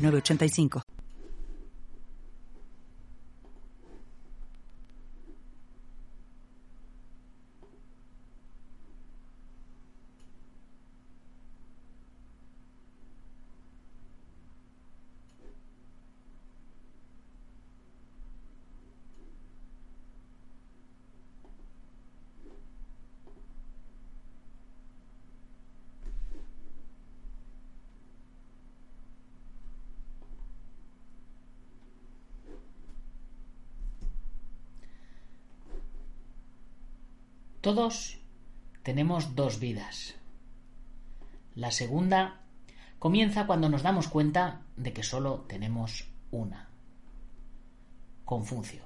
985. Todos tenemos dos vidas. La segunda comienza cuando nos damos cuenta de que solo tenemos una. Confucio.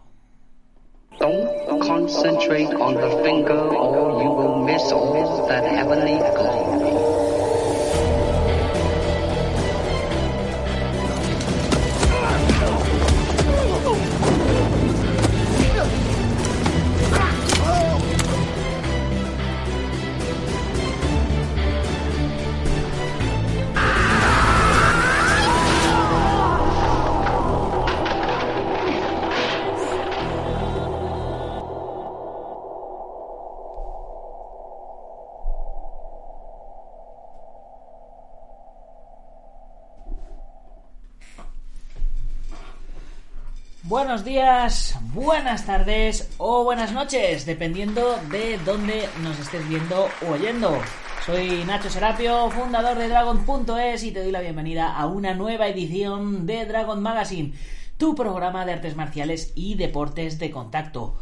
Buenos días, buenas tardes o buenas noches, dependiendo de dónde nos estés viendo o oyendo. Soy Nacho Serapio, fundador de Dragon.es y te doy la bienvenida a una nueva edición de Dragon Magazine, tu programa de artes marciales y deportes de contacto.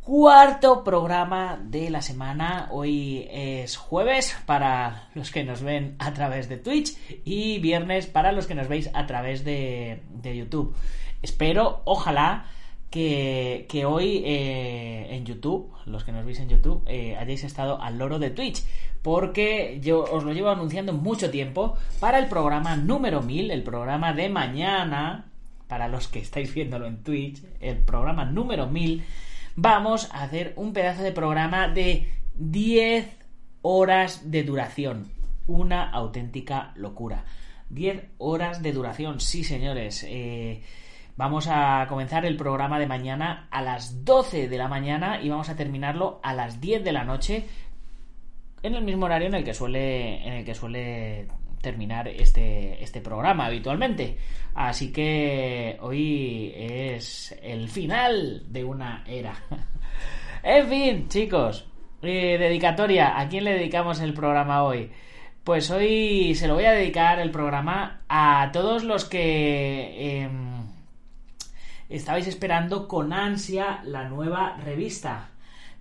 Cuarto programa de la semana. Hoy es jueves para los que nos ven a través de Twitch y viernes para los que nos veis a través de, de YouTube. Espero, ojalá, que, hoy eh, en YouTube, los que nos veis en YouTube, eh, hayáis estado al loro de Twitch. Porque yo os lo llevo anunciando mucho tiempo para el programa número 1000, el programa de mañana, para los que estáis viéndolo en Twitch, el programa número 1000, vamos a hacer un pedazo de programa de 10 horas de duración. Una auténtica locura. 10 horas de duración, sí señores. Eh, Vamos a comenzar el programa de mañana a las 12 de la mañana y vamos a terminarlo a las 10 de la noche en el mismo horario en el que suele, en el que suele terminar este, este programa habitualmente. Así que hoy es el final de una era. en fin, chicos, eh, dedicatoria. ¿A quién le dedicamos el programa hoy? Pues hoy se lo voy a dedicar el programa a todos los que... Em, estabais esperando con ansia la nueva revista.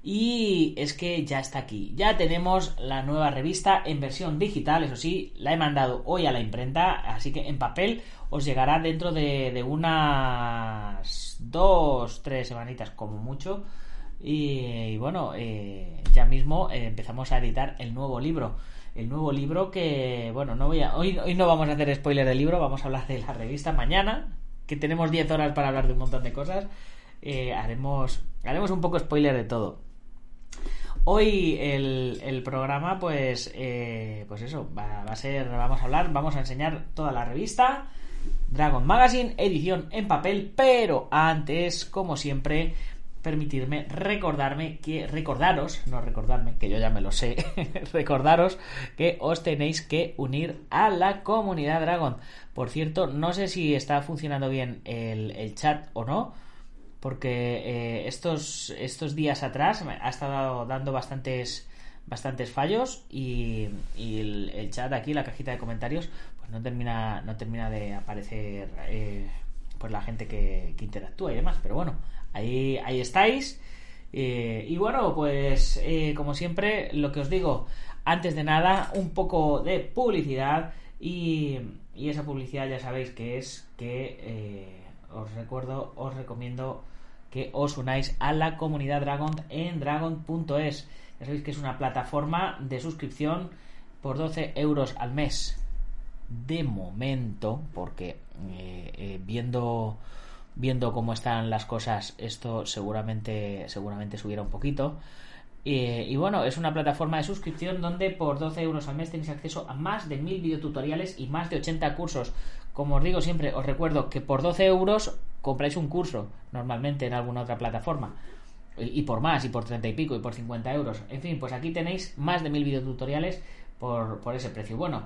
Y es que ya está aquí. Ya tenemos la nueva revista en versión digital. Eso sí, la he mandado hoy a la imprenta. Así que en papel os llegará dentro de, unas dos, tres semanitas como mucho. Y, bueno, eh, ya mismo eh, empezamos a editar el nuevo libro. El nuevo libro que, bueno, no voy a, hoy, hoy no vamos a hacer spoiler del libro, vamos a hablar de la revista mañana, que tenemos 10 horas para hablar de un montón de cosas, eh, haremos, haremos un poco spoiler de todo. Hoy el, programa, pues, eh, pues eso, va, a ser, vamos a hablar, vamos a enseñar toda la revista, Dragon Magazine, edición en papel, pero antes, como siempre, permitirme recordarme que, recordaros, no recordarme, que yo ya me lo sé, recordaros que os tenéis que unir a la comunidad Dragon. Por cierto, no sé si está funcionando bien el, chat o no, porque eh, estos, estos días atrás ha estado dando bastantes bastantes fallos y, el, chat aquí, la cajita de comentarios, pues no termina, no termina de aparecer eh, pues la gente que, que interactúa y demás. Pero bueno, ahí, ahí estáis. Eh, y bueno, pues como siempre, lo que os digo, antes de nada, un poco de publicidad Y, esa publicidad ya sabéis que es que eh, os recuerdo, os recomiendo que os unáis a la comunidad Dragon en dragon.es. Ya sabéis que es una plataforma de suscripción por 12 euros al mes. De momento, porque eh, eh, viendo viendo cómo están las cosas, esto seguramente seguramente subiera un poquito. Y bueno, es una plataforma de suscripción donde por 12 euros al mes tenéis acceso a más de 1000 videotutoriales y más de 80 cursos. Como os digo siempre, os recuerdo que por 12 euros compráis un curso normalmente en alguna otra plataforma. Y, por más, y por 30 y pico, y por 50 euros. En fin, pues aquí tenéis más de 1000 videotutoriales por, por ese precio. Bueno,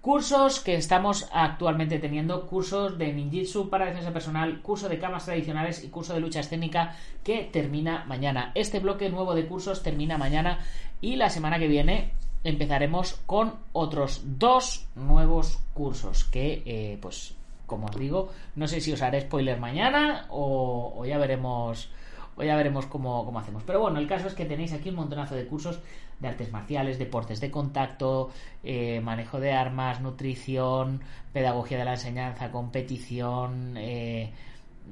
Cursos que estamos actualmente teniendo, cursos de ninjitsu para defensa personal, curso de camas tradicionales y curso de lucha escénica que termina mañana. Este bloque nuevo de cursos termina mañana y la semana que viene empezaremos con otros dos nuevos cursos que, eh, pues, como os digo, no sé si os haré spoiler mañana o, o ya veremos o ya veremos cómo, cómo, hacemos. Pero bueno, el caso es que tenéis aquí un montonazo de cursos de artes marciales, deportes de contacto, eh, manejo de armas, nutrición, pedagogía de la enseñanza, competición, eh,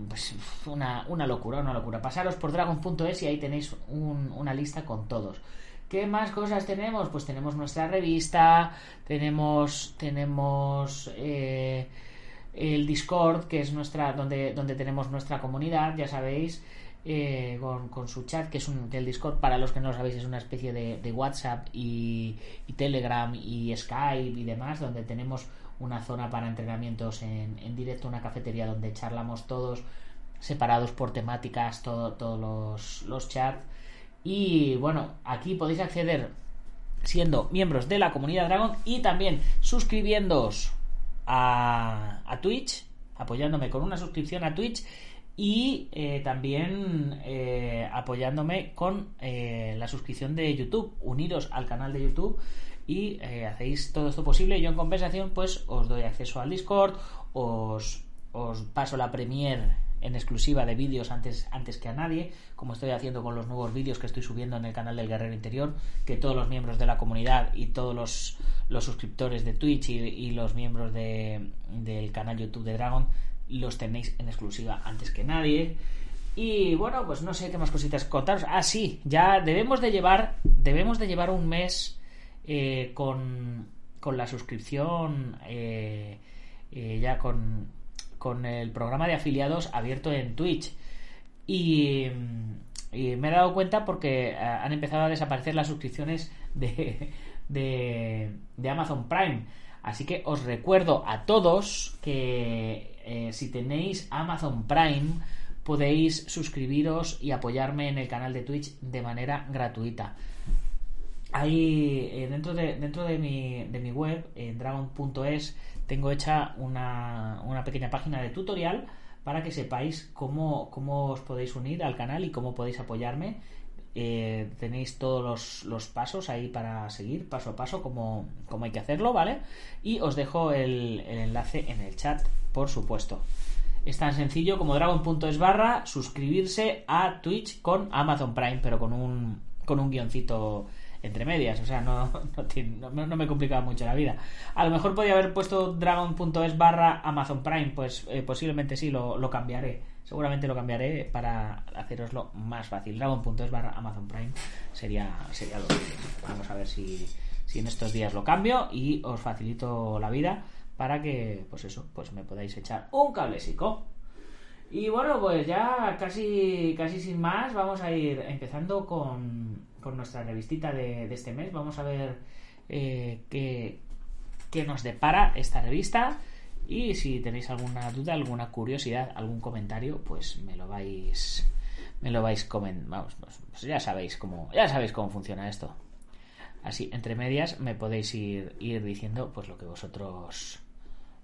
pues una, una, locura, una locura. Pasaros por dragon.es y ahí tenéis una lista con todos. ¿Qué más cosas tenemos? Pues tenemos nuestra revista, tenemos, tenemos eh, el Discord, que es nuestra, donde, donde tenemos nuestra comunidad, ya sabéis. Eh, con, su chat, que es un, el Discord, para los que no lo sabéis, es una especie de, WhatsApp y, Telegram y Skype y demás, donde tenemos una zona para entrenamientos en, directo, una cafetería donde charlamos todos separados por temáticas, todos los, los chats. Y bueno, aquí podéis acceder siendo miembros de la comunidad Dragon y también suscribiéndoos a Twitch, apoyándome con una suscripción a Twitch y eh, también eh, apoyándome con eh, la suscripción de YouTube. Uniros al canal de YouTube y hacéis todo esto posible. Yo en compensación pues os doy acceso al Discord, os, os paso la Premiere en exclusiva de vídeos antes, antes que a nadie, como estoy haciendo con los nuevos vídeos que estoy subiendo en el canal del Guerrero Interior, que todos los miembros de la comunidad y todos los, los suscriptores de Twitch y, y los miembros de, del canal YouTube de Dragon los tenéis en exclusiva antes que nadie. Y bueno, pues no sé qué más cositas contaros. Ah, sí, ya debemos de llevar, debemos de llevar un mes eh, con, con, la suscripción, eh, eh, ya con, con el programa de afiliados abierto en Twitch. Y, y, me he dado cuenta porque han empezado a desaparecer las suscripciones de, de, de Amazon Prime. Así que os recuerdo a todos que eh, si tenéis Amazon Prime, podéis suscribiros y apoyarme en el canal de Twitch de manera gratuita. Ahí eh, dentro de dentro de mi, de mi web, en dragon.es, tengo hecha una, una, pequeña página de tutorial para que sepáis cómo, cómo os podéis unir al canal y cómo podéis apoyarme. Eh, tenéis todos los, los, pasos ahí para seguir paso a paso como, hay que hacerlo, ¿vale? Y os dejo el, el enlace en el chat por supuesto. Es tan sencillo como dragon.es barra suscribirse a Twitch con Amazon Prime, pero con un, con un guioncito entre medias, o sea, no, no, me complicaba mucho la vida. A lo mejor podía haber puesto dragon.es barra Amazon Prime, pues eh, posiblemente sí, lo, cambiaré. Seguramente lo cambiaré para haceroslo más fácil. Dragon.es barra Amazon Prime sería, sería lo Vamos a ver si, si en estos días lo cambio y os facilito la vida para que, pues eso, pues me podáis echar un cablesico. Y bueno, pues ya casi, casi sin más, vamos a ir empezando con, con nuestra revistita de, este mes. Vamos a ver eh, qué, qué nos depara esta revista. Y si tenéis alguna duda, alguna curiosidad, algún comentario, pues me lo vais me lo vais comentando. Vamos, pues, pues ya sabéis cómo ya sabéis cómo funciona esto. Así, entre medias me podéis ir, ir diciendo pues lo que vosotros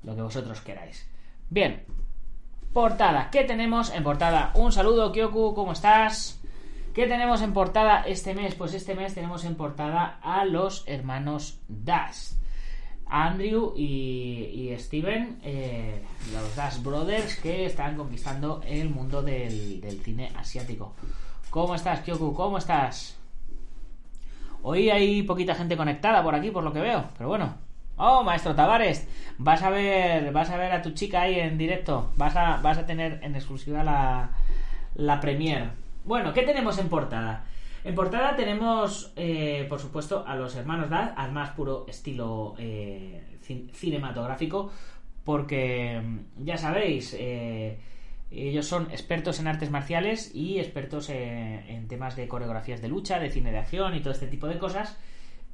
lo que vosotros queráis. Bien, portada. ¿Qué tenemos en portada? Un saludo, Kyoku, ¿cómo estás? ¿Qué tenemos en portada este mes? Pues este mes tenemos en portada a los hermanos Das. Andrew y, Steven, eh, los Das Brothers, que están conquistando el mundo del cine asiático. ¿Cómo estás, Kyoku? ¿Cómo estás? Hoy hay poquita gente conectada por aquí, por lo que veo, pero bueno, Oh, maestro Tavares, vas a ver, vas a ver a tu chica ahí en directo. Vas a, vas a tener en exclusiva la, la. Bueno, ¿qué tenemos en portada? En portada tenemos, eh, por supuesto, a los hermanos Dad, al más puro estilo eh, cin- cinematográfico, porque mm, ya sabéis, eh, ellos son expertos en artes marciales y expertos en temas de coreografías de lucha, de cine de acción y todo este tipo de cosas.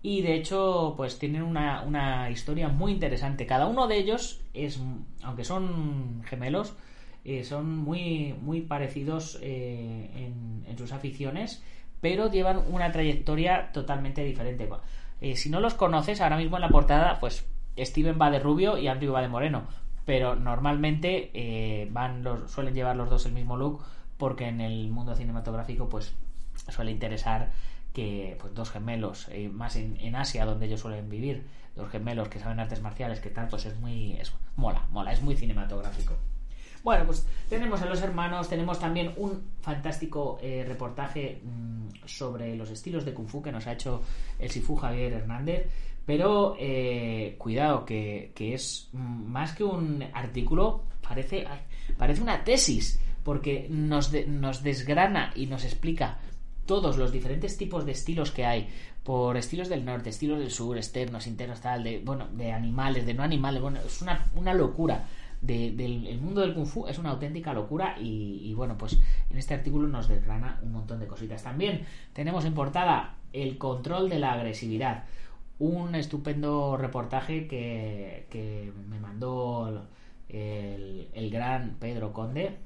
Y de hecho, pues tienen una, una historia muy interesante. Cada uno de ellos es, aunque son gemelos, eh, son muy, muy parecidos eh, en, en sus aficiones, pero llevan una trayectoria totalmente diferente. Eh, si no los conoces, ahora mismo en la portada, pues Steven va de rubio y Andrew va de moreno, pero normalmente van los, suelen llevar los dos el mismo look porque en el mundo cinematográfico pues suele interesar que pues dos gemelos, eh, más en, Asia donde ellos suelen vivir, dos gemelos que saben artes marciales, que tal, pues es muy... Es, mola, mola, es muy cinematográfico. Bueno, pues tenemos a los hermanos, tenemos también un fantástico eh, reportaje mmm, sobre los estilos de Kung Fu que nos ha hecho el Sifu Javier Hernández, pero eh, cuidado, que, que, es más que un artículo, parece, parece una tesis, porque nos, nos desgrana y nos explica todos los diferentes tipos de estilos que hay por estilos del norte, estilos del sur, externos, internos, tal, de, bueno, de animales, de no animales, bueno, es una, una locura. De, del el mundo del kung fu es una auténtica locura y, bueno pues en este artículo nos desgrana un montón de cositas también tenemos en portada el control de la agresividad un estupendo reportaje que, que me mandó el, el, gran Pedro Conde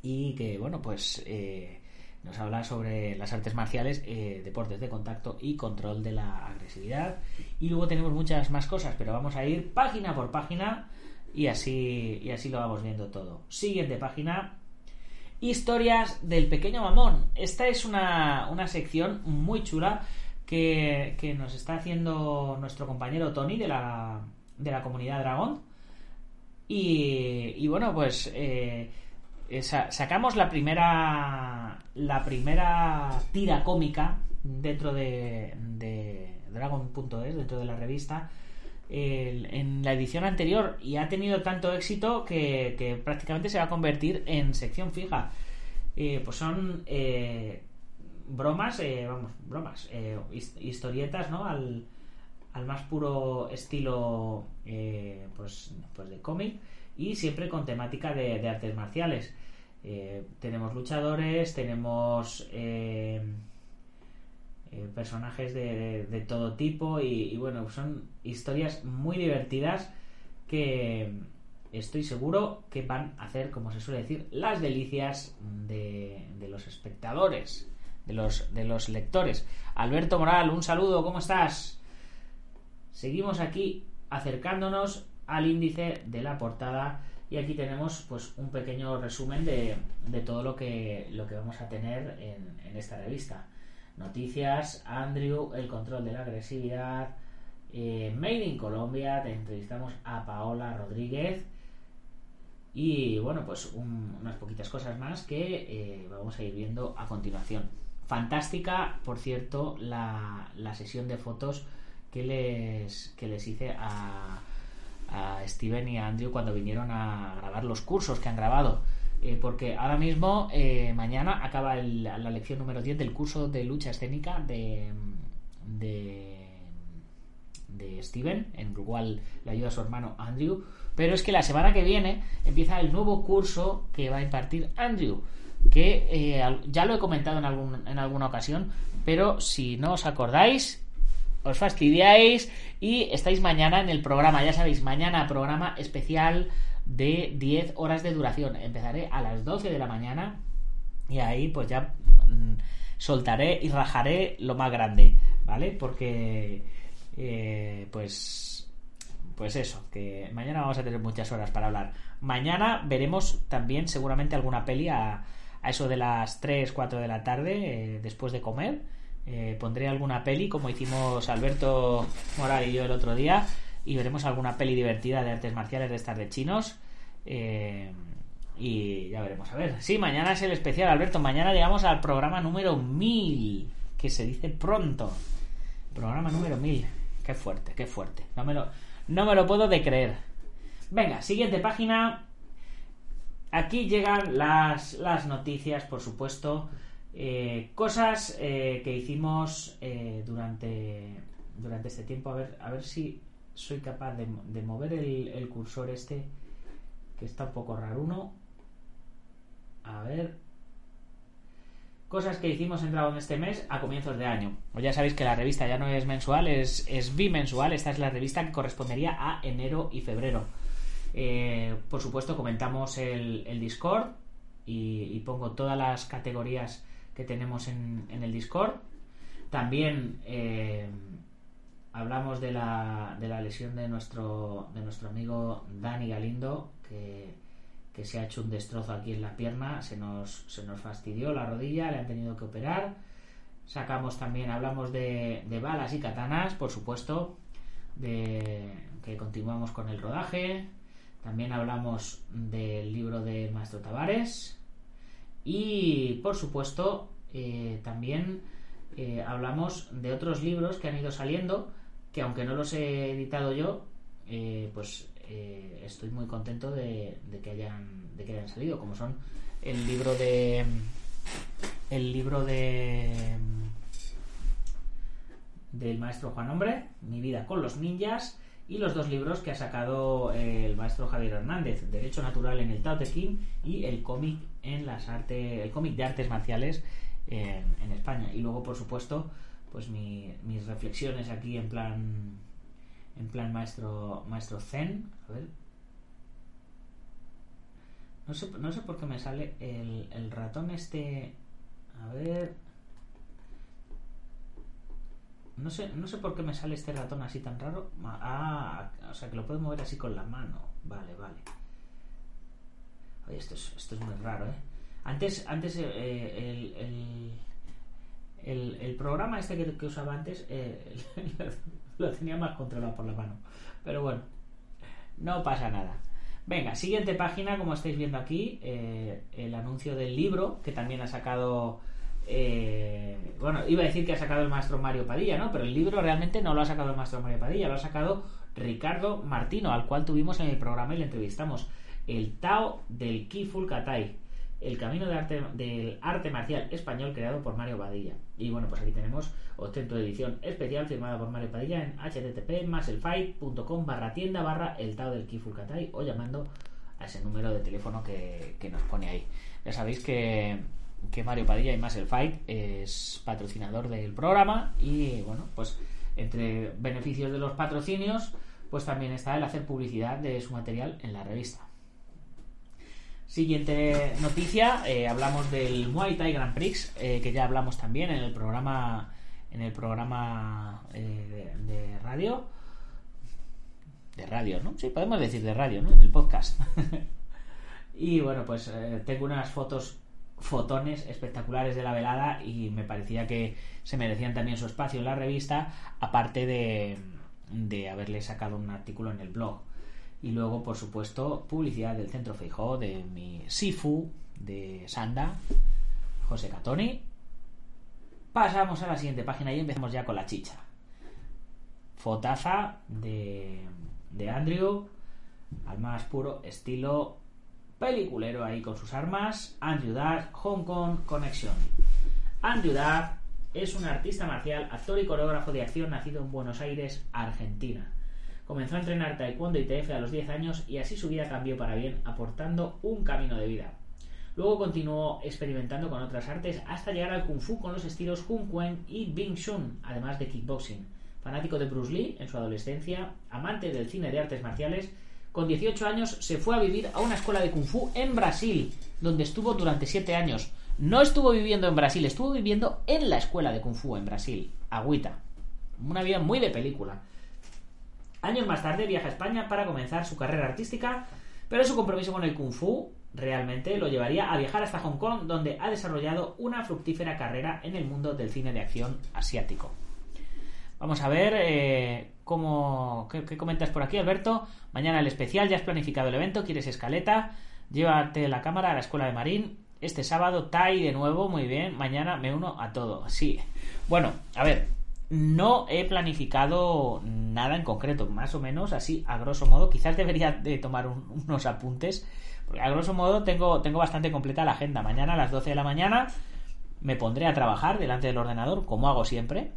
y que bueno pues eh, nos habla sobre las artes marciales, eh, deportes de contacto y control de la agresividad. Y luego tenemos muchas más cosas, pero vamos a ir página por página y así, y así lo vamos viendo todo. Siguiente página. Historias del pequeño mamón. Esta es una, una sección muy chula que, que, nos está haciendo nuestro compañero Tony de la, de la comunidad Dragón. Y, y bueno, pues eh, sacamos la primera la primera tira cómica dentro de, de Dragon.es, dentro de la revista, en la edición anterior y ha tenido tanto éxito que, prácticamente se va a convertir en sección fija. Eh, pues son eh, bromas, eh, vamos, bromas, historietas, ¿no? Al, al, más puro estilo, pues, pues de cómic y siempre con temática de, artes marciales. Eh, tenemos luchadores, tenemos eh, eh, personajes de, de, de, todo tipo y, y, bueno, son historias muy divertidas que estoy seguro que van a hacer, como se suele decir, las delicias de, de los espectadores, de los, de los lectores. Alberto Moral, un saludo, ¿cómo estás? Seguimos aquí acercándonos al índice de la portada y aquí tenemos pues un pequeño resumen de, de todo lo que, lo que vamos a tener en, esta revista. Noticias, Andrew, el control de la agresividad, eh, Made in Colombia, te entrevistamos a Paola Rodríguez y bueno, pues un, unas poquitas cosas más que eh, vamos a ir viendo a continuación. Fantástica, por cierto, la, la sesión de fotos que les, que les hice a, a Steven y a Andrew cuando vinieron a grabar los cursos que han grabado. Eh, porque ahora mismo, eh, mañana, acaba la lección número 10 del curso de lucha escénica de, de, de Steven, en el cual le ayuda a su hermano Andrew. Pero es que la semana que viene empieza el nuevo curso que va a impartir Andrew. Que eh, ya lo he comentado en, algún, en alguna ocasión, pero si no os acordáis, os fastidiáis y estáis mañana en el programa, ya sabéis, mañana programa especial de 10 horas de duración. Empezaré a las 12 de la mañana y ahí pues ya mmm, soltaré y rajaré lo más grande, ¿vale? Porque eh, pues pues eso, que mañana vamos a tener muchas horas para hablar. Mañana veremos también seguramente alguna peli a, a eso de las 3, 4 de la tarde, eh, después de comer eh, pondré alguna peli como hicimos Alberto Moral y yo el otro día y veremos alguna peli divertida de artes marciales de estas de chinos eh, y ya veremos a ver sí mañana es el especial Alberto mañana llegamos al programa número 1000 que se dice pronto programa número 1000 qué fuerte qué fuerte no me lo No me lo puedo de creer. Venga, siguiente página. Aquí llegan las, las noticias, por supuesto. Eh, cosas eh, que hicimos eh, durante, durante este tiempo. A ver, a ver si soy capaz de, mover el, cursor este, que está un poco raro. Uno. A ver, cosas que hicimos en Dragon este mes a comienzos de año. Pues ya sabéis que la revista ya no es mensual, es, es bimensual. Esta es la revista que correspondería a enero y febrero. Por supuesto, comentamos el, Discord y, pongo todas las categorías que tenemos en, en el Discord. También eh, hablamos de la, de la lesión de nuestro, de nuestro amigo Dani Galindo, que que se ha hecho un destrozo aquí en la pierna, se nos, se nos fastidió la rodilla, le han tenido que operar. Sacamos también, hablamos de, de balas y katanas, por supuesto, de que continuamos con el rodaje. También hablamos del libro de Maestro Tavares. Y, por supuesto, eh, también eh, hablamos de otros libros que han ido saliendo, que aunque no los he editado yo, eh, pues estoy muy contento de, de, que hayan de que hayan salido como son el libro de el libro de del maestro Juan Hombre mi vida con los ninjas y los dos libros que ha sacado el maestro Javier Hernández Derecho Natural en el Tao Te Ching y el cómic en las artes el cómic de artes marciales en, en España. Y luego por supuesto pues mi, mis reflexiones aquí en plan en plan maestro maestro zen. A ver. No sé, no sé por qué me sale el ratón este. A ver no sé, no sé por qué me sale este ratón así tan raro ah, o sea que lo puedo mover así con la mano vale, vale oye, esto es, esto es muy raro ¿eh? antes, antes eh, el, el, el, programa este que, que usaba antes eh, lo tenía más controlado por la mano. Pero bueno, no pasa nada. Venga, siguiente página, como estáis viendo aquí, eh, el anuncio del libro que también ha sacado. Eh, bueno, iba a decir que ha sacado el maestro Mario Padilla, ¿no? Pero el libro realmente no lo ha sacado el maestro Mario Padilla, lo ha sacado Ricardo Martino, al cual tuvimos en el programa y le entrevistamos. El Tao del Kiful Katai el camino del arte marcial español creado por Mario Padilla. Y bueno, pues aquí tenemos ostento de edición especial firmada por Mario Padilla en http maselfight.com barra tienda barra el Tao del Kifulkatai o llamando a ese número de teléfono que, que nos pone ahí. Ya sabéis que, que Mario Padilla y Muscle Fight es patrocinador del programa y bueno, pues entre beneficios de los patrocinios pues también está el hacer publicidad de su material en la revista. Siguiente noticia, eh, hablamos del Muay Thai Grand Prix, eh, que ya hablamos también en el programa en el programa eh, de, de, radio. De radio, ¿no? Sí, podemos decir de radio, ¿no? En el podcast. y bueno, pues tengo unas fotos, fotones espectaculares de la velada y me parecía que se merecían también su espacio en la revista, aparte de, de haberle sacado un artículo en el blog. Y luego, por supuesto, publicidad del Centro Feijó, de mi Sifu, de Sanda, José Catoni. Pasamos a la siguiente página y empezamos ya con la chicha. Fotaza de, de Andrew, al más puro estilo peliculero ahí con sus armas. Andrew Duck, Hong Kong Connection. Andrew Duck es un artista marcial, actor y coreógrafo de acción nacido en Buenos Aires, Argentina. Comenzó a entrenar taekwondo y TF a los 10 años y así su vida cambió para bien, aportando un camino de vida. Luego continuó experimentando con otras artes hasta llegar al kung fu con los estilos Kung Kuen y Bing Shun, además de kickboxing. Fanático de Bruce Lee en su adolescencia, amante del cine de artes marciales, con 18 años se fue a vivir a una escuela de kung fu en Brasil, donde estuvo durante 7 años. No estuvo viviendo en Brasil, estuvo viviendo en la escuela de kung fu en Brasil, Agüita. Una vida muy de película. Años más tarde viaja a España para comenzar su carrera artística, pero su compromiso con el kung fu realmente lo llevaría a viajar hasta Hong Kong, donde ha desarrollado una fructífera carrera en el mundo del cine de acción asiático. Vamos a ver eh, cómo. ¿qué, ¿qué, comentas por aquí, Alberto? Mañana el especial, ya has planificado el evento, quieres escaleta, llévate la cámara a la escuela de Marín. Este sábado, Tai de nuevo, muy bien. Mañana me uno a todo. Sí. Bueno, a ver, no he planificado nada en concreto, más o menos así, a grosso modo. Quizás debería de tomar unos apuntes, porque a grosso modo tengo, tengo bastante completa la agenda. Mañana a las 12 de la mañana me pondré a trabajar delante del ordenador, como hago siempre.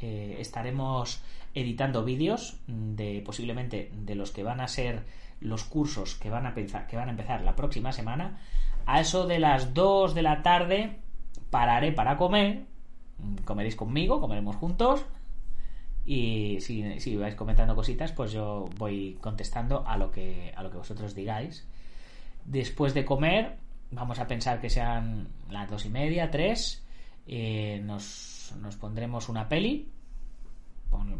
Eh, estaremos editando vídeos de posiblemente de los que van a ser los cursos que van a, pensar, que van a empezar la próxima semana. A eso de las 2 de la tarde pararé para comer comeréis conmigo, comeremos juntos. Y si, vais comentando cositas, pues yo voy contestando a lo que, a lo que vosotros digáis. Después de comer, vamos a pensar que sean las dos y media, tres. Eh, nos, nos, pondremos una peli.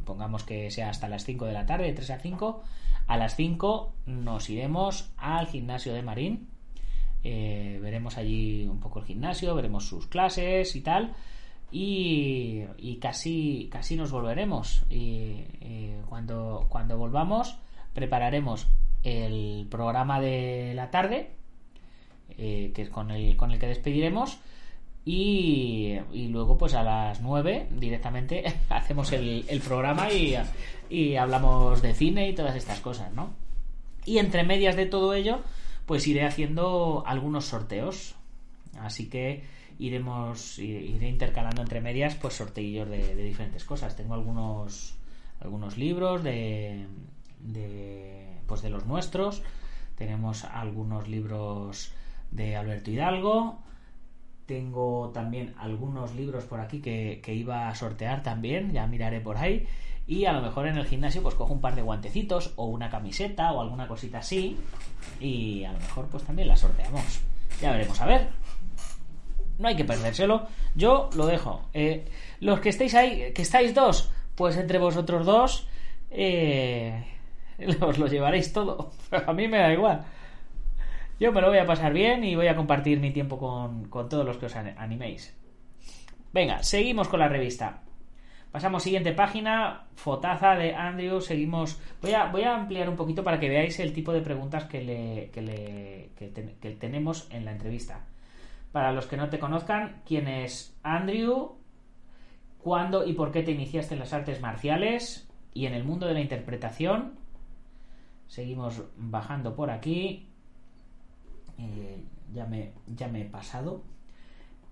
Pongamos que sea hasta las 5 de la tarde, de 3 a 5. A las 5 nos iremos al gimnasio de Marín. Eh, veremos allí un poco el gimnasio, veremos sus clases y tal y, casi, casi nos volveremos. Y, cuando, cuando volvamos, prepararemos el programa de la tarde, eh, que es con el, con el que despediremos. Y, luego, pues a las 9 directamente hacemos el, programa y, hablamos de cine y todas estas cosas, ¿no? Y entre medias de todo ello, pues iré haciendo algunos sorteos. Así que iremos iré intercalando entre medias pues sorteillos de, diferentes cosas tengo algunos algunos libros de, de pues de los nuestros tenemos algunos libros de Alberto Hidalgo tengo también algunos libros por aquí que, que iba a sortear también ya miraré por ahí y a lo mejor en el gimnasio pues cojo un par de guantecitos o una camiseta o alguna cosita así y a lo mejor pues también la sorteamos ya veremos a ver no hay que perdérselo. Yo lo dejo. Eh, los que estéis ahí, que estáis dos, pues entre vosotros dos, eh, os lo llevaréis todo. a mí me da igual. Yo me lo voy a pasar bien y voy a compartir mi tiempo con, con todos los que os animéis. Venga, seguimos con la revista. Pasamos siguiente página, fotaza de Andrew, seguimos... Voy a, voy a ampliar un poquito para que veáis el tipo de preguntas que, le, que, le, que tenemos en la entrevista. Para los que no te conozcan, ¿quién es Andrew? ¿Cuándo y por qué te iniciaste en las artes marciales? Y en el mundo de la interpretación. Seguimos bajando por aquí. Eh, ya, me, ya me he pasado.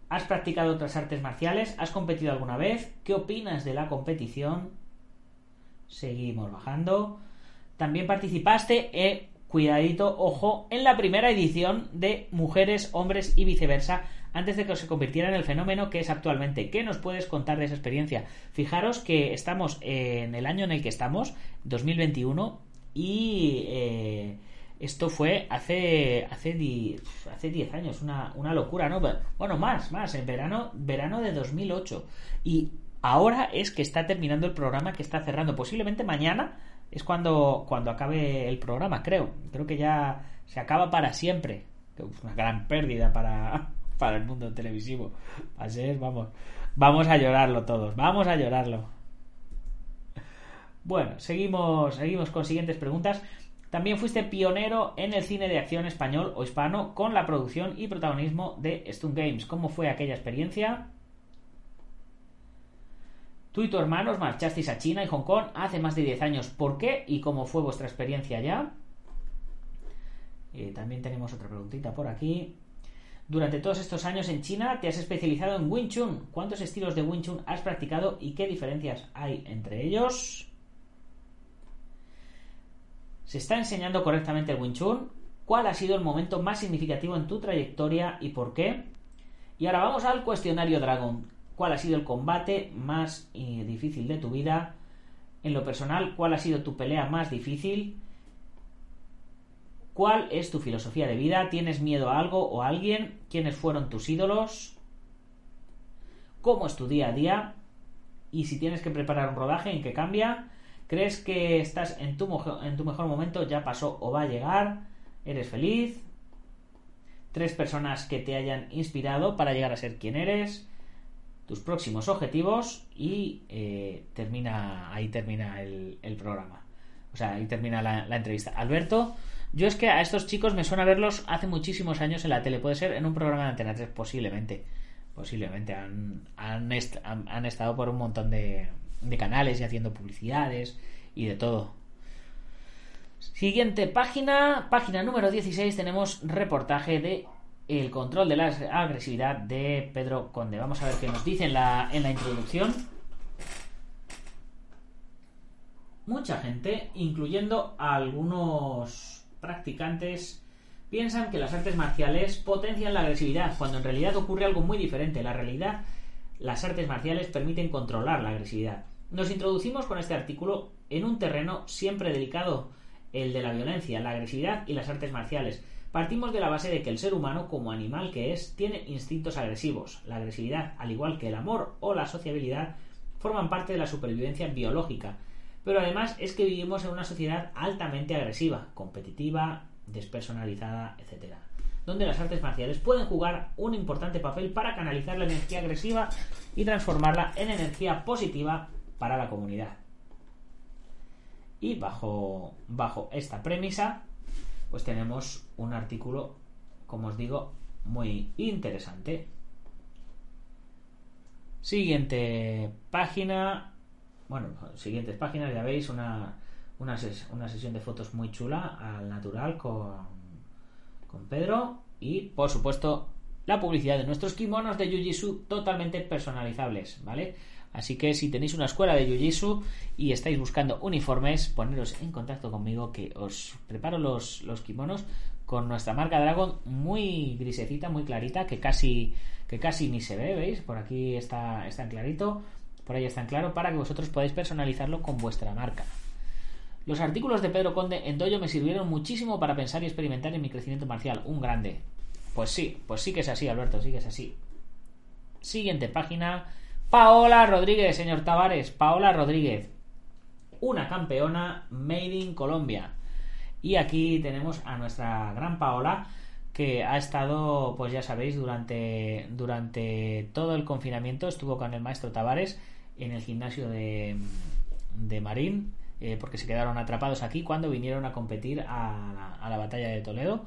¿Has practicado otras artes marciales? ¿Has competido alguna vez? ¿Qué opinas de la competición? Seguimos bajando. También participaste en cuidadito, ojo, en la primera edición de Mujeres, Hombres y Viceversa, antes de que se convirtiera en el fenómeno que es actualmente. ¿Qué nos puedes contar de esa experiencia? Fijaros que estamos en el año en el que estamos, 2021, y eh, esto fue hace hace hace 10 años, una, una locura, ¿no? Bueno, más, más, en verano, verano de 2008. Y ahora es que está terminando el programa que está cerrando. Posiblemente mañana es cuando, cuando acabe el programa, creo. Creo que ya se acaba para siempre. Una gran pérdida para, para el mundo televisivo. Va a ser, vamos, vamos a llorarlo todos, vamos a llorarlo. Bueno, seguimos, seguimos con siguientes preguntas. También fuiste pionero en el cine de acción español o hispano con la producción y protagonismo de Stone Games. ¿Cómo fue aquella experiencia? Tú y tu hermano os marchasteis a China y Hong Kong hace más de 10 años. ¿Por qué y cómo fue vuestra experiencia allá? Eh, también tenemos otra preguntita por aquí. Durante todos estos años en China te has especializado en Wing Chun. ¿Cuántos estilos de Wing Chun has practicado y qué diferencias hay entre ellos? ¿Se está enseñando correctamente el Wing Chun? ¿Cuál ha sido el momento más significativo en tu trayectoria y por qué? Y ahora vamos al cuestionario Dragon. Cuál ha sido el combate más eh, difícil de tu vida, en lo personal, cuál ha sido tu pelea más difícil, cuál es tu filosofía de vida, tienes miedo a algo o a alguien, quiénes fueron tus ídolos, cómo es tu día a día y si tienes que preparar un rodaje, en qué cambia, crees que estás en tu, en tu mejor momento, ya pasó o va a llegar, eres feliz, tres personas que te hayan inspirado para llegar a ser quien eres, tus próximos objetivos y eh, termina ahí termina el, programa. O sea, ahí termina la, entrevista. Alberto, yo es que a estos chicos me suena verlos hace muchísimos años en la tele. Puede ser en un programa de Antena 3, posiblemente. Posiblemente. Han, han, estado por un montón de, de canales y haciendo publicidades y de todo. Siguiente página, página número 16, tenemos reportaje de el control de la agresividad de Pedro Conde. Vamos a ver qué nos dice en la, en la introducción. Mucha gente, incluyendo algunos practicantes, piensan que las artes marciales potencian la agresividad, cuando en realidad ocurre algo muy diferente. La realidad, las artes marciales permiten controlar la agresividad. Nos introducimos con este artículo en un terreno siempre delicado, el de la violencia, la agresividad y las artes marciales Partimos de la base de que el ser humano, como animal que es, tiene instintos agresivos. La agresividad, al igual que el amor o la sociabilidad, forman parte de la supervivencia biológica. Pero además es que vivimos en una sociedad altamente agresiva, competitiva, despersonalizada, etc. Donde las artes marciales pueden jugar un importante papel para canalizar la energía agresiva y transformarla en energía positiva para la comunidad. Y bajo, bajo esta premisa, pues tenemos un artículo, como os digo, muy interesante. Siguiente página. Bueno, siguientes páginas, ya veis, una, una, sesión de fotos muy chula al natural con, con Pedro. Y, por supuesto, la publicidad de nuestros kimonos de Jiu-Jitsu totalmente personalizables, ¿vale? Así que si tenéis una escuela de Jiu-Jitsu y estáis buscando uniformes, poneros en contacto conmigo que os preparo los, los kimonos con nuestra marca Dragon muy grisecita, muy clarita, que casi, que casi ni se ve, ¿veis? Por aquí está, está en clarito, por ahí está en claro, para que vosotros podáis personalizarlo con vuestra marca. Los artículos de Pedro Conde en Dojo me sirvieron muchísimo para pensar y experimentar en mi crecimiento marcial. Un grande. Pues sí, pues sí que es así, Alberto, sí que es así. Siguiente página. Paola Rodríguez, señor Tavares. Paola Rodríguez. Una campeona made in Colombia. Y aquí tenemos a nuestra gran Paola que ha estado, pues ya sabéis, durante, durante todo el confinamiento estuvo con el maestro Tavares en el gimnasio de, de Marín, eh, porque se quedaron atrapados aquí cuando vinieron a competir a la, batalla de Toledo.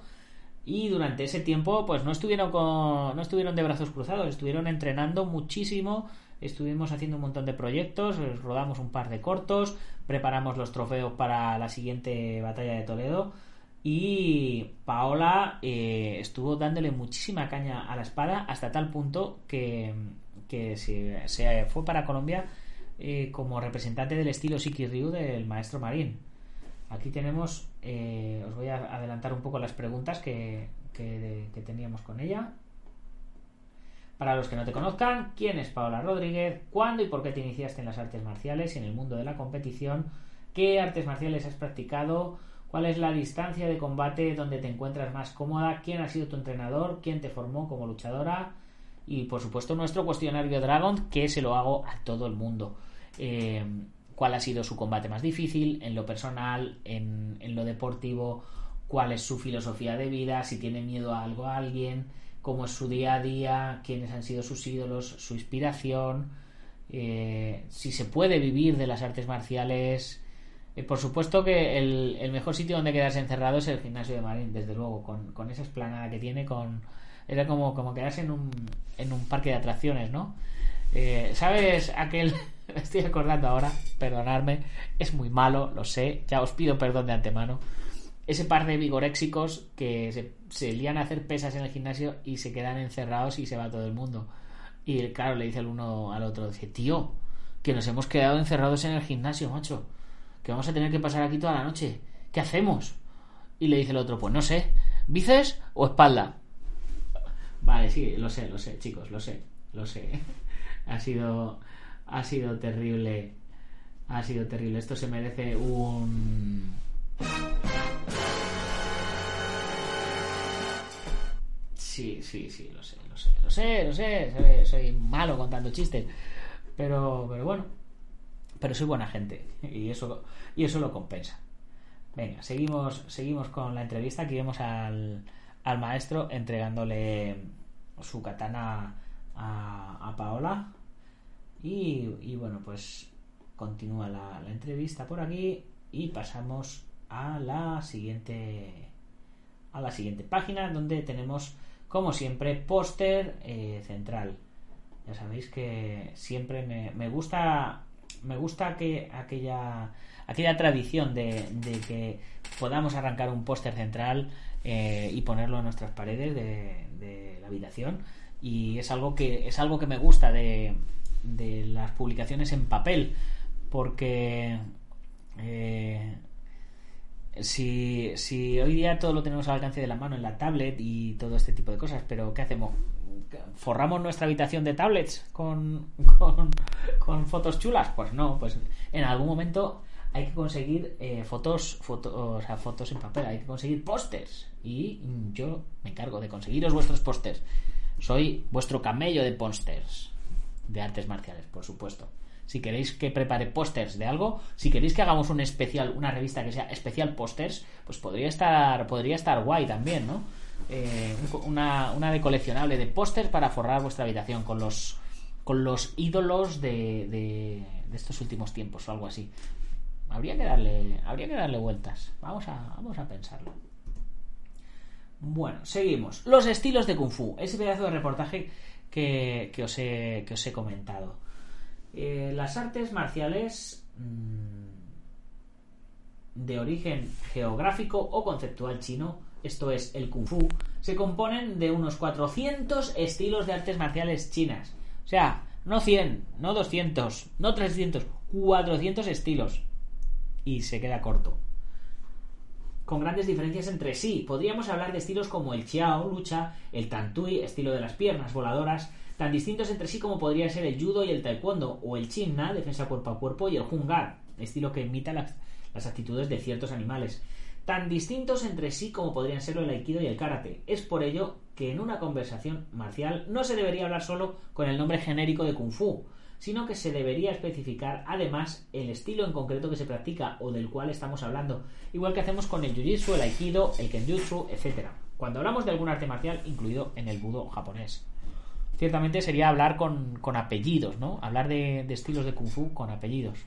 Y durante ese tiempo, pues no estuvieron, con, no estuvieron de brazos cruzados, estuvieron entrenando muchísimo estuvimos haciendo un montón de proyectos, rodamos un par de cortos, preparamos los trofeos para la siguiente batalla de Toledo y Paola eh, estuvo dándole muchísima caña a la espada hasta tal punto que, se, fue para Colombia eh, como representante del estilo Siki Ryu del maestro Marín. Aquí tenemos, eh, os voy a adelantar un poco las preguntas que teníamos con ella. Para los que no te conozcan, ¿quién es Paola Rodríguez? ¿Cuándo y por qué te iniciaste en las artes marciales y en el mundo de la competición? ¿Qué artes marciales has practicado? ¿Cuál es la distancia de combate donde te encuentras más cómoda? ¿Quién ha sido tu entrenador? ¿Quién te formó como luchadora? Y por supuesto nuestro cuestionario Dragon, que se lo hago a todo el mundo. Eh, ¿Cuál ha sido su combate más difícil? En lo personal, en, en lo deportivo, ¿cuál es su filosofía de vida? Si tiene miedo a algo a alguien cómo es su día a día, quiénes han sido sus ídolos, su inspiración, eh, si se puede vivir de las artes marciales. Eh, por supuesto que el, mejor sitio donde quedarse encerrado es el gimnasio de Marín, desde luego, con, esa esplanada que tiene, con era como, quedarse en un, en un parque de atracciones, ¿no? Eh, ¿Sabes aquel? Me estoy acordando ahora, perdonadme, es muy malo, lo sé, ya os pido perdón de antemano ese par de vigoréxicos que se, se lían a hacer pesas en el gimnasio y se quedan encerrados y se va todo el mundo. Y claro, le dice el uno al otro, dice, tío, que nos hemos quedado encerrados en el gimnasio, macho, que vamos a tener que pasar aquí toda la noche. ¿Qué hacemos? Y le dice el otro, pues no sé, ¿bíceps o espalda? Vale, sí, lo sé, lo sé, chicos, lo sé, lo sé. ha sido, ha sido terrible, ha sido terrible. Esto se merece un Sí, sí, sí, lo sé, lo sé, lo sé, lo sé. Soy, malo contando chistes. Pero, pero bueno. Pero soy buena gente. Y eso, y eso lo compensa. Venga, seguimos, seguimos con la entrevista. Aquí vemos al, al maestro entregándole su katana a, Paola. Y, bueno, pues continúa la entrevista por aquí. Y pasamos a la siguiente a la siguiente página donde tenemos como siempre, póster eh, central. Ya sabéis que siempre me, gusta me gusta que aquella aquella tradición de, de que podamos arrancar un póster central eh, y ponerlo en nuestras paredes de, de, la habitación y es algo que es algo que me gusta de, de las publicaciones en papel porque eh, si, si hoy día todo lo tenemos al alcance de la mano en la tablet y todo este tipo de cosas, pero ¿qué hacemos? ¿Forramos nuestra habitación de tablets con, con, con fotos chulas? Pues no, pues en algún momento hay que conseguir eh, fotos, foto, o sea, fotos en papel, hay que conseguir pósters. Y yo me encargo de conseguiros vuestros pósters. Soy vuestro camello de pósters de artes marciales, por supuesto. Si queréis que prepare pósters de algo, si queréis que hagamos un especial, una revista que sea especial pósters, pues podría estar, podría estar guay también, ¿no? Eh, una, una de coleccionable de pósters para forrar vuestra habitación con los con los ídolos de, de, de estos últimos tiempos o algo así. Habría que darle, habría que darle vueltas. Vamos a, vamos a pensarlo. Bueno, seguimos. Los estilos de Kung Fu. Ese pedazo de reportaje que, que, os, he, que os he comentado. Eh, las artes marciales mmm, de origen geográfico o conceptual chino, esto es el Kung Fu, se componen de unos 400 estilos de artes marciales chinas. O sea, no 100, no 200, no 300, 400 estilos y se queda corto. Con grandes diferencias entre sí. Podríamos hablar de estilos como el Chiao, lucha, el Tantui, estilo de las piernas voladoras, tan distintos entre sí como podría ser el Judo y el Taekwondo, o el Chinna, defensa cuerpo a cuerpo, y el Hungar, estilo que imita las, actitudes de ciertos animales. Tan distintos entre sí como podrían serlo el Aikido y el Karate. Es por ello que en una conversación marcial no se debería hablar solo con el nombre genérico de Kung Fu, sino que se debería especificar además el estilo en concreto que se practica o del cual estamos hablando, igual que hacemos con el jiu-jitsu, el aikido, el kenjutsu, etc. Cuando hablamos de algún arte marcial incluido en el budo japonés. Ciertamente sería hablar con, con apellidos, ¿no? Hablar de, de, estilos de kung fu con apellidos.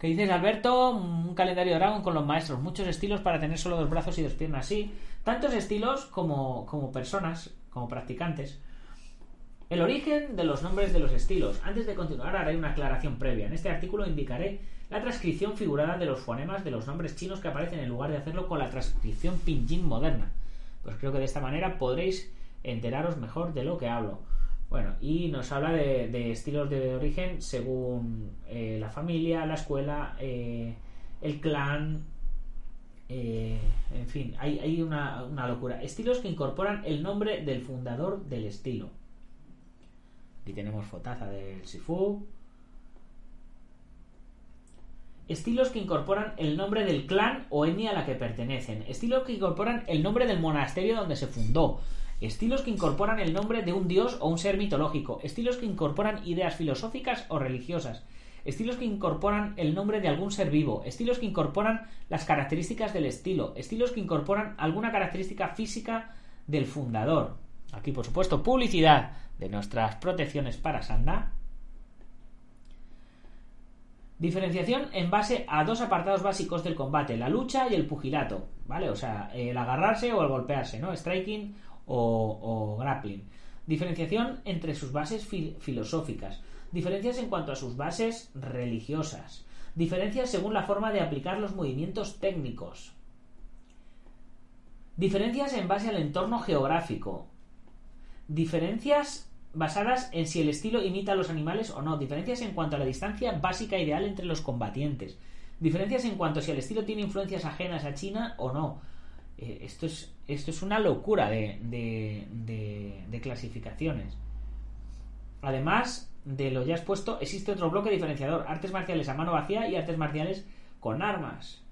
¿Qué dices, Alberto? Un calendario Dragon con los maestros. Muchos estilos para tener solo dos brazos y dos piernas. Sí, tantos estilos como, como personas, como practicantes. El origen de los nombres de los estilos. Antes de continuar haré una aclaración previa. En este artículo indicaré la transcripción figurada de los fonemas de los nombres chinos que aparecen en lugar de hacerlo con la transcripción pinyin moderna. Pues creo que de esta manera podréis enteraros mejor de lo que hablo. Bueno, y nos habla de, estilos de origen según eh, la familia, la escuela, eh, el clan, eh, en fin, hay, una locura. Estilos que incorporan el nombre del fundador del estilo. Aquí tenemos fotaza del Sifu. Estilos que incorporan el nombre del clan o etnia a la que pertenecen. Estilos que incorporan el nombre del monasterio donde se fundó. Estilos que incorporan el nombre de un dios o un ser mitológico. Estilos que incorporan ideas filosóficas o religiosas. Estilos que incorporan el nombre de algún ser vivo. Estilos que incorporan las características del estilo. Estilos que incorporan alguna característica física del fundador. Aquí, por supuesto, publicidad de nuestras protecciones para Sanda. Diferenciación en base a dos apartados básicos del combate, la lucha y el pugilato, ¿vale? O sea, el agarrarse o el golpearse, ¿no? Striking o, grappling. Diferenciación entre sus bases fil filosóficas. Diferencias en cuanto a sus bases religiosas. Diferencias según la forma de aplicar los movimientos técnicos. Diferencias en base al entorno geográfico. Diferencias basadas en si el estilo imita a los animales o no. Diferencias en cuanto a la distancia básica ideal entre los combatientes. Diferencias en cuanto a si el estilo tiene influencias ajenas a China o no. Eh, esto, es, esto es una locura de, de, de, de clasificaciones. Además de lo ya expuesto, existe otro bloque diferenciador. Artes marciales a mano vacía y artes marciales con armas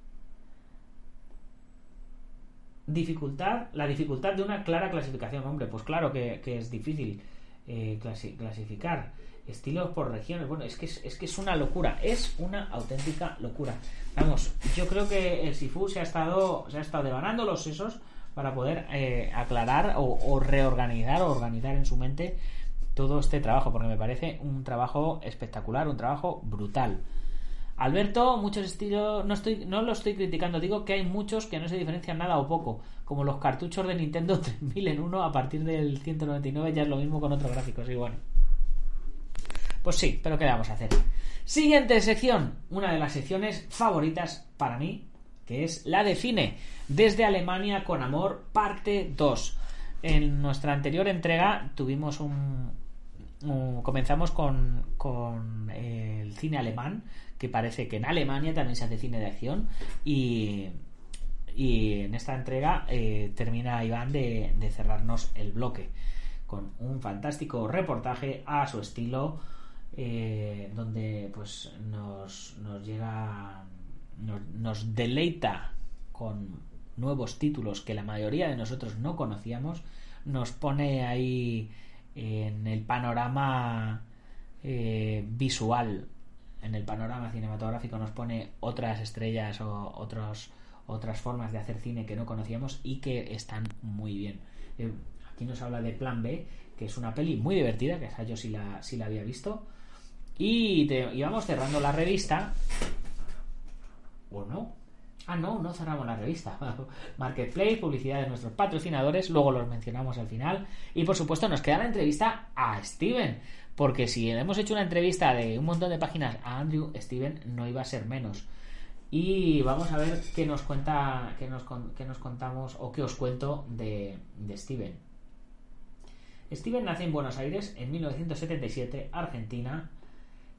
dificultad, la dificultad de una clara clasificación, hombre, pues claro que, es difícil eh, clasi clasificar estilos por regiones, bueno, es que es, es, que es una locura, es una auténtica locura. Vamos, yo creo que el Sifu se ha estado, se ha estado devanando los sesos para poder eh, aclarar o, o reorganizar o organizar en su mente todo este trabajo, porque me parece un trabajo espectacular, un trabajo brutal. Alberto, muchos estilos, no, estoy, no lo estoy criticando, digo que hay muchos que no se diferencian nada o poco, como los cartuchos de Nintendo 3000 en uno a partir del 199 ya es lo mismo con otros gráficos y bueno. Pues sí, pero ¿qué vamos a hacer? Siguiente sección, una de las secciones favoritas para mí, que es la de cine. Desde Alemania con Amor, parte 2. En nuestra anterior entrega tuvimos un, comenzamos con, con el cine alemán, que parece que en Alemania también se hace cine de acción y, y en esta entrega eh, termina Iván de, cerrarnos el bloque con un fantástico reportaje a su estilo eh, donde pues nos, nos llega nos, nos deleita con nuevos títulos que la mayoría de nosotros no conocíamos nos pone ahí en el panorama eh, visual, en el panorama cinematográfico nos pone otras estrellas o otros, otras formas de hacer cine que no conocíamos y que están muy bien. Eh, aquí nos habla de Plan B, que es una peli muy divertida, que esa yo sí la, sí la había visto. Y, te, y vamos cerrando la revista. ¿O no? Ah, no, no cerramos la revista. Marketplace, publicidad de nuestros patrocinadores, luego los mencionamos al final. Y por supuesto nos queda la entrevista a Steven. Porque si hemos hecho una entrevista de un montón de páginas a Andrew, Steven no iba a ser menos. Y vamos a ver qué nos cuenta, qué nos, qué nos contamos o qué os cuento de, Steven. Steven nace en Buenos Aires en 1977, Argentina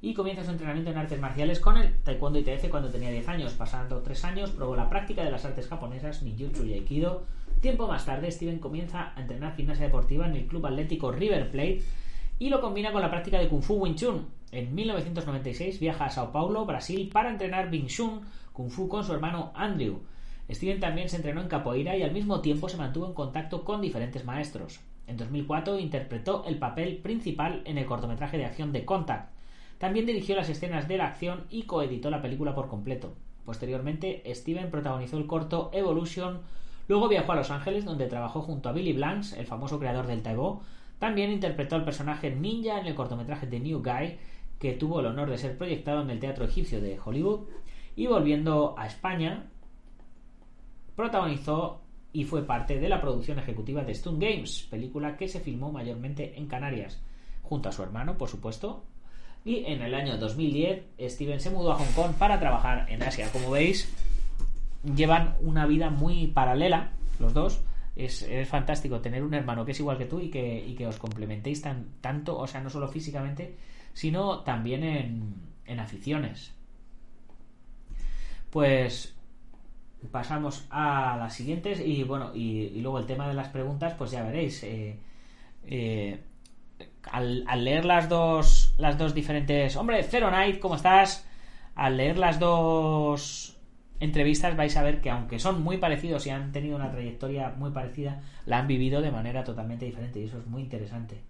y comienza su entrenamiento en artes marciales con el taekwondo y TF cuando tenía 10 años. Pasando 3 años, probó la práctica de las artes japonesas, ninjutsu y aikido. Tiempo más tarde, Steven comienza a entrenar gimnasia deportiva en el club atlético River Plate y lo combina con la práctica de Kung Fu Wing Chun. En 1996 viaja a Sao Paulo, Brasil, para entrenar Wing Chun Kung Fu con su hermano Andrew. Steven también se entrenó en capoeira y al mismo tiempo se mantuvo en contacto con diferentes maestros. En 2004 interpretó el papel principal en el cortometraje de acción de Contact, también dirigió las escenas de la acción y coeditó la película por completo. Posteriormente, Steven protagonizó el corto Evolution, luego viajó a Los Ángeles, donde trabajó junto a Billy Blanks, el famoso creador del Taibo. También interpretó al personaje Ninja en el cortometraje The New Guy, que tuvo el honor de ser proyectado en el Teatro Egipcio de Hollywood. Y volviendo a España, protagonizó y fue parte de la producción ejecutiva de Stone Games, película que se filmó mayormente en Canarias, junto a su hermano, por supuesto, y en el año 2010 Steven se mudó a Hong Kong para trabajar en Asia. Como veis, llevan una vida muy paralela los dos. Es, fantástico tener un hermano que es igual que tú y que, que os complementéis tan, tanto, o sea, no solo físicamente, sino también en, en aficiones. Pues pasamos a las siguientes y bueno, y, luego el tema de las preguntas, pues ya veréis. Eh, eh, al, leer las dos, las dos diferentes... Hombre, Zero Night, ¿cómo estás? Al leer las dos entrevistas vais a ver que aunque son muy parecidos y han tenido una trayectoria muy parecida, la han vivido de manera totalmente diferente y eso es muy interesante.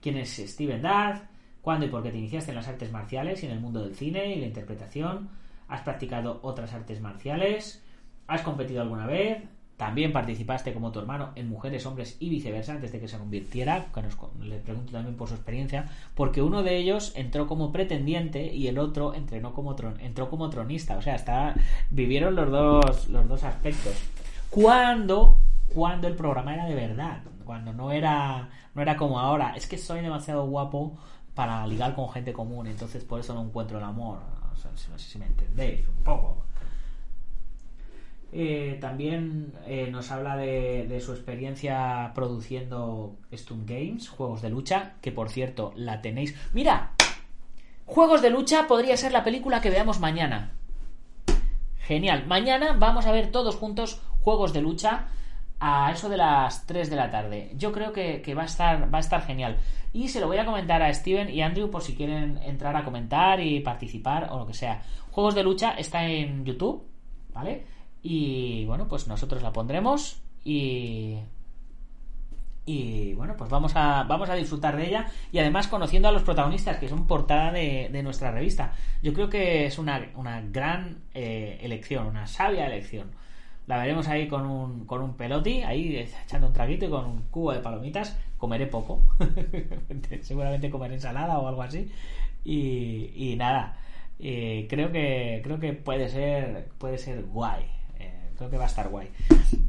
¿Quién es Steven Darth? ¿Cuándo y por qué te iniciaste en las artes marciales y en el mundo del cine y la interpretación? ¿Has practicado otras artes marciales? ¿Has competido alguna vez? También participaste como tu hermano en Mujeres, Hombres y viceversa antes de que se convirtiera, que nos, pregunto también por su experiencia, porque uno de ellos entró como pretendiente y el otro entrenó como entró como tronista, o sea, está, vivieron los dos, los dos aspectos. Cuando, cuando el programa era de verdad, cuando no era, no era como ahora, es que soy demasiado guapo para ligar con gente común, entonces por eso no encuentro el amor, no sé si me entendéis un poco. Eh, también eh, nos habla de, su experiencia produciendo Stun Games, juegos de lucha, que por cierto la tenéis. ¡Mira! Juegos de lucha podría ser la película que veamos mañana. Genial. Mañana vamos a ver todos juntos juegos de lucha a eso de las 3 de la tarde. Yo creo que, va, a estar, va a estar genial. Y se lo voy a comentar a Steven y Andrew por si quieren entrar a comentar y participar o lo que sea. Juegos de lucha está en YouTube, ¿vale? Y bueno, pues nosotros la pondremos y. Y bueno, pues vamos a, vamos a disfrutar de ella y además conociendo a los protagonistas que son portada de, de nuestra revista. Yo creo que es una, una gran eh, elección, una sabia elección. La veremos ahí con un, con un peloti, ahí echando un traguito y con un cubo de palomitas. Comeré poco, seguramente comeré ensalada o algo así. Y, y nada, eh, creo que creo que puede ser puede ser guay creo que va a estar guay.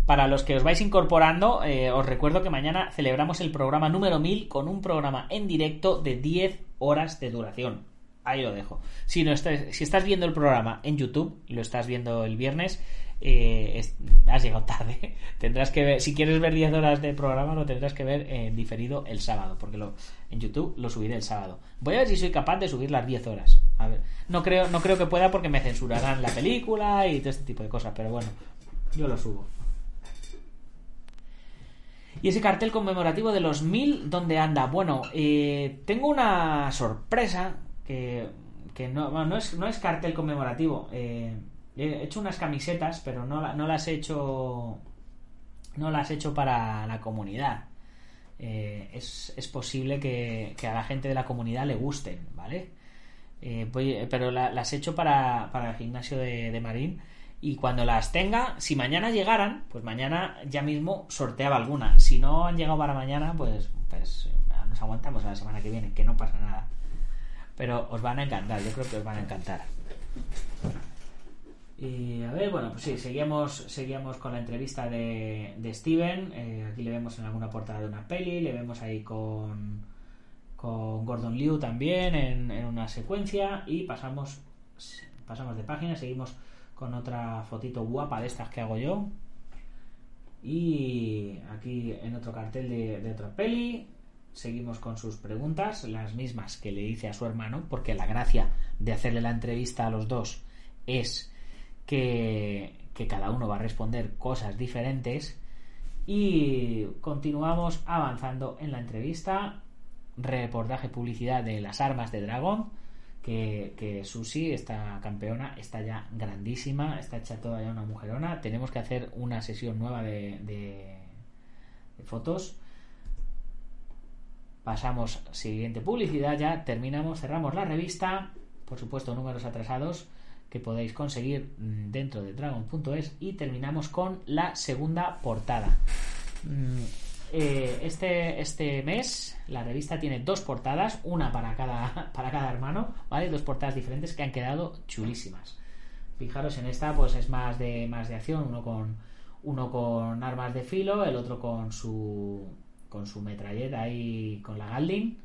Para los que os vais incorporando, eh, os recuerdo que mañana celebramos el programa número 1000 con un programa en directo de 10 horas de duración. Ahí lo dejo. Si, no estás, si estás viendo el programa en YouTube, lo estás viendo el viernes, eh, has llegado tarde. tendrás que ver, si quieres ver 10 horas de programa, lo tendrás que ver en diferido el sábado, porque lo, en YouTube lo subiré el sábado. Voy a ver si soy capaz de subir las 10 horas. A ver, no creo, no creo que pueda porque me censurarán la película y todo este tipo de cosas, pero bueno, yo lo subo. Y ese cartel conmemorativo de los 1000, ¿dónde anda? Bueno, eh, tengo una sorpresa que, que no, no, es, no es cartel conmemorativo. Eh, he hecho unas camisetas, pero no, las he hecho. No las he hecho para la comunidad. Eh, es, posible que, a la gente de la comunidad le gusten, ¿vale? pero las he hecho para, para el gimnasio de, de Marín y cuando las tenga, si mañana llegaran, pues mañana ya mismo sorteaba alguna. Si no han llegado para mañana, pues, pues nos aguantamos a la semana que viene, que no pasa nada. Pero os van a encantar, yo creo que os van a encantar. Y a ver, bueno, pues sí, seguíamos, seguíamos con la entrevista de, de Steven. Eh, aquí le vemos en alguna portada de una peli, le vemos ahí con, con Gordon Liu también en, en una secuencia. Y pasamos, pasamos de página, seguimos con otra fotito guapa de estas que hago yo. Y aquí en otro cartel de, otra peli, seguimos con sus preguntas, las mismas que le hice a su hermano, porque la gracia de hacerle la entrevista a los dos es que, cada uno va a responder cosas diferentes. Y continuamos avanzando en la entrevista. Reportaje publicidad de las armas de dragón que, que Susi, esta campeona, está ya grandísima, está hecha toda una mujerona. Tenemos que hacer una sesión nueva de, de, fotos. Pasamos siguiente publicidad, ya terminamos, cerramos la revista, por supuesto números atrasados que podéis conseguir mm, dentro de dragon.es y terminamos con la segunda portada. Mm, eh, este, este mes la revista tiene dos portadas, una para cada, para cada hermano, ¿vale? Dos portadas diferentes que han quedado chulísimas. Fijaros en esta, pues es más de, más de acción, uno con, uno con armas de filo, el otro con su, con su metralleta ahí con la Galdin.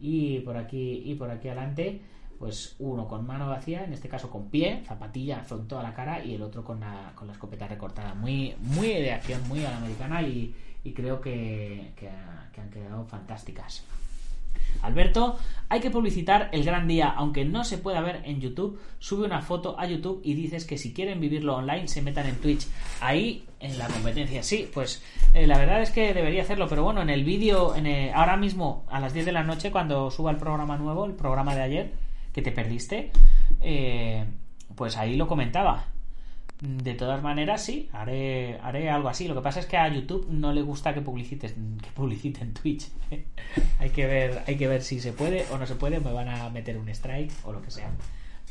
Y por aquí, y por aquí adelante, pues uno con mano vacía, en este caso con pie, zapatilla con toda la cara, y el otro con la, con la escopeta recortada. Muy, muy de acción, muy a la americana y, creo que, han quedado fantásticas. Alberto, hay que publicitar el gran día, aunque no se pueda ver en YouTube. Sube una foto a YouTube y dices que si quieren vivirlo online se metan en Twitch. Ahí en la competencia. Sí, pues eh, la verdad es que debería hacerlo, pero bueno, en el vídeo, ahora mismo a las 10 de la noche, cuando suba el programa nuevo, el programa de ayer, que te perdiste, eh, pues ahí lo comentaba. De todas maneras, sí, haré, haré algo así. Lo que pasa es que a YouTube no le gusta que publicites, que publiciten Twitch. hay que ver, hay que ver si se puede o no se puede, me van a meter un strike o lo que sea.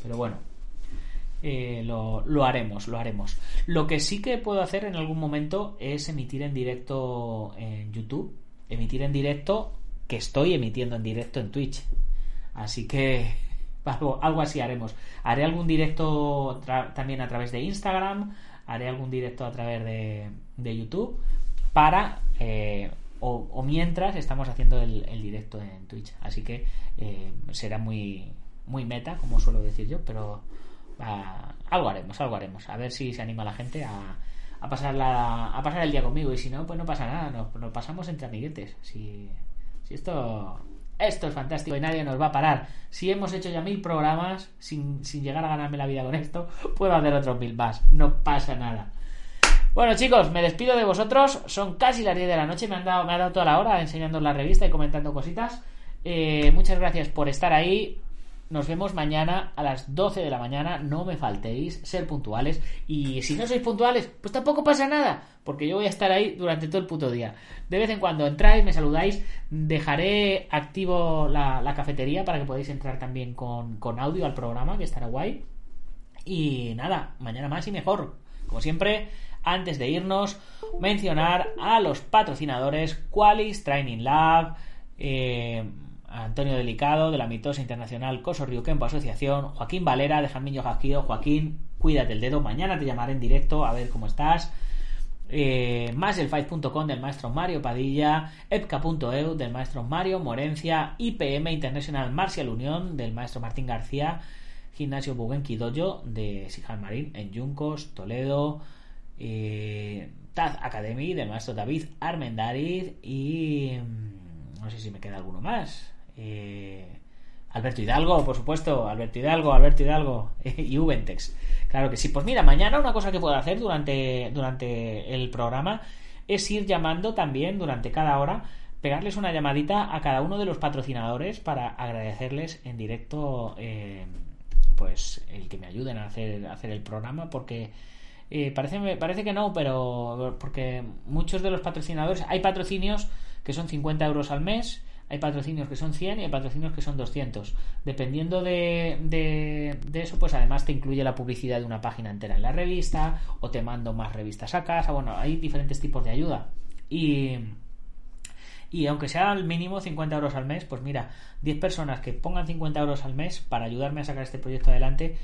Pero bueno, eh, lo, lo, haremos, lo haremos. Lo que sí que puedo hacer en algún momento es emitir en directo en YouTube. Emitir en directo que estoy emitiendo en directo en Twitch. Así que algo, así haremos. Haré algún directo también a través de Instagram, haré algún directo a través de, YouTube para eh, o, mientras estamos haciendo el, directo en Twitch. Así que eh, será muy, muy meta, como suelo decir yo, pero algo haremos, algo haremos. A ver si se anima la gente a, a, pasar, a pasar el día conmigo. Y si no, pues no pasa nada, nos, nos pasamos entre amiguetes. Si, si esto esto es fantástico y nadie nos va a parar. Si hemos hecho ya mil programas sin, llegar a ganarme la vida con esto, puedo hacer otros mil más. No pasa nada. Bueno chicos, me despido de vosotros. Son casi las 10 de la noche. Me, han dado, me ha dado toda la hora enseñando la revista y comentando cositas. Eh, muchas gracias por estar ahí. Nos vemos mañana a las 12 de la mañana. No me faltéis, ser puntuales. Y si no sois puntuales, pues tampoco pasa nada, porque yo voy a estar ahí durante todo el puto día. De vez en cuando entráis, me saludáis. Dejaré activo la, cafetería para que podáis entrar también con, con audio al programa, que estará guay. Y nada, mañana más y mejor. Como siempre, antes de irnos, mencionar a los patrocinadores Qualis Training Lab. Eh, Antonio Delicado, de la Mitosa Internacional Coso Kempo Asociación, Joaquín Valera, de Jamillo Jasquido, Joaquín, cuídate el dedo, mañana te llamaré en directo a ver cómo estás. eh, más el 5.com del maestro Mario Padilla, epca.eu del maestro Mario Morencia, IPM International Martial Unión del maestro Martín García, Gimnasio Bugenki Dojo de Sijal Marín en Yuncos, Toledo, eh, Taz Academy del maestro David Armendariz y mm, no sé si me queda alguno más. Eh, Alberto Hidalgo, por supuesto, Alberto Hidalgo, Alberto Hidalgo y Ubentex. Claro que sí. Pues mira, mañana una cosa que puedo hacer durante, durante el programa es ir llamando también durante cada hora, pegarles una llamadita a cada uno de los patrocinadores para agradecerles en directo eh, pues el que me ayuden a hacer, hacer el programa porque eh, parece, parece que no, pero porque muchos de los patrocinadores, hay patrocinios que son 50 euros al mes, hay patrocinios que son 100 y hay patrocinios que son 200. Dependiendo de, de, eso, pues además te incluye la publicidad de una página entera en la revista o te mando más revistas a casa. Bueno, hay diferentes tipos de ayuda. Y, y aunque sea al mínimo 50 euros al mes, pues mira, 10 personas que pongan 50 euros al mes para ayudarme a sacar este proyecto adelante,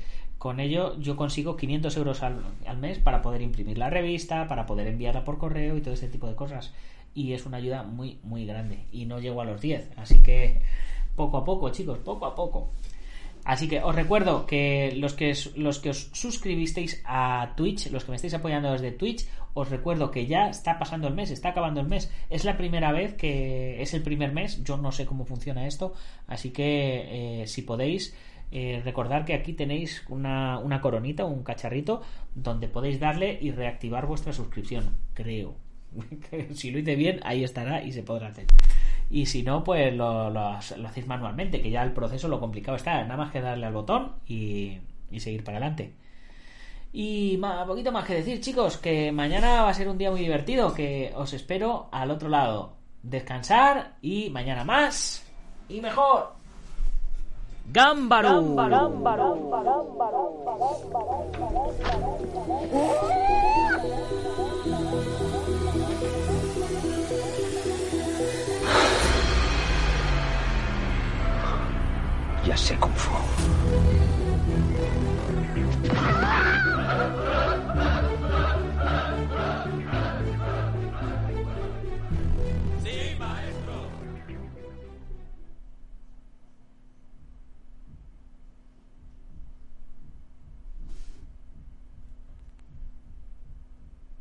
con ello yo consigo 500 euros al, al mes para poder imprimir la revista, para poder enviarla por correo y todo este tipo de cosas y es una ayuda muy, muy grande. Y no llego a los 10. Así que poco a poco, chicos, poco a poco. Así que os recuerdo que los que los que os suscribisteis a Twitch, los que me estáis apoyando desde Twitch, os recuerdo que ya está pasando el mes, está acabando el mes. Es la primera vez que es el primer mes, yo no sé cómo funciona esto, así que eh, si podéis eh, recordar que aquí tenéis una, una coronita, un cacharrito, donde podéis darle y reactivar vuestra suscripción, creo. si lo hice bien, ahí estará y se podrá hacer. Y si no, pues lo, lo, hacéis manualmente, que ya el proceso lo complicado está. Nada más que darle al botón y, y seguir para adelante. Y un poquito más que decir, chicos, que mañana va a ser un día muy divertido, que os espero al otro lado. Descansar y mañana más y mejor. Gámbaro. Ya sé Kung Fu.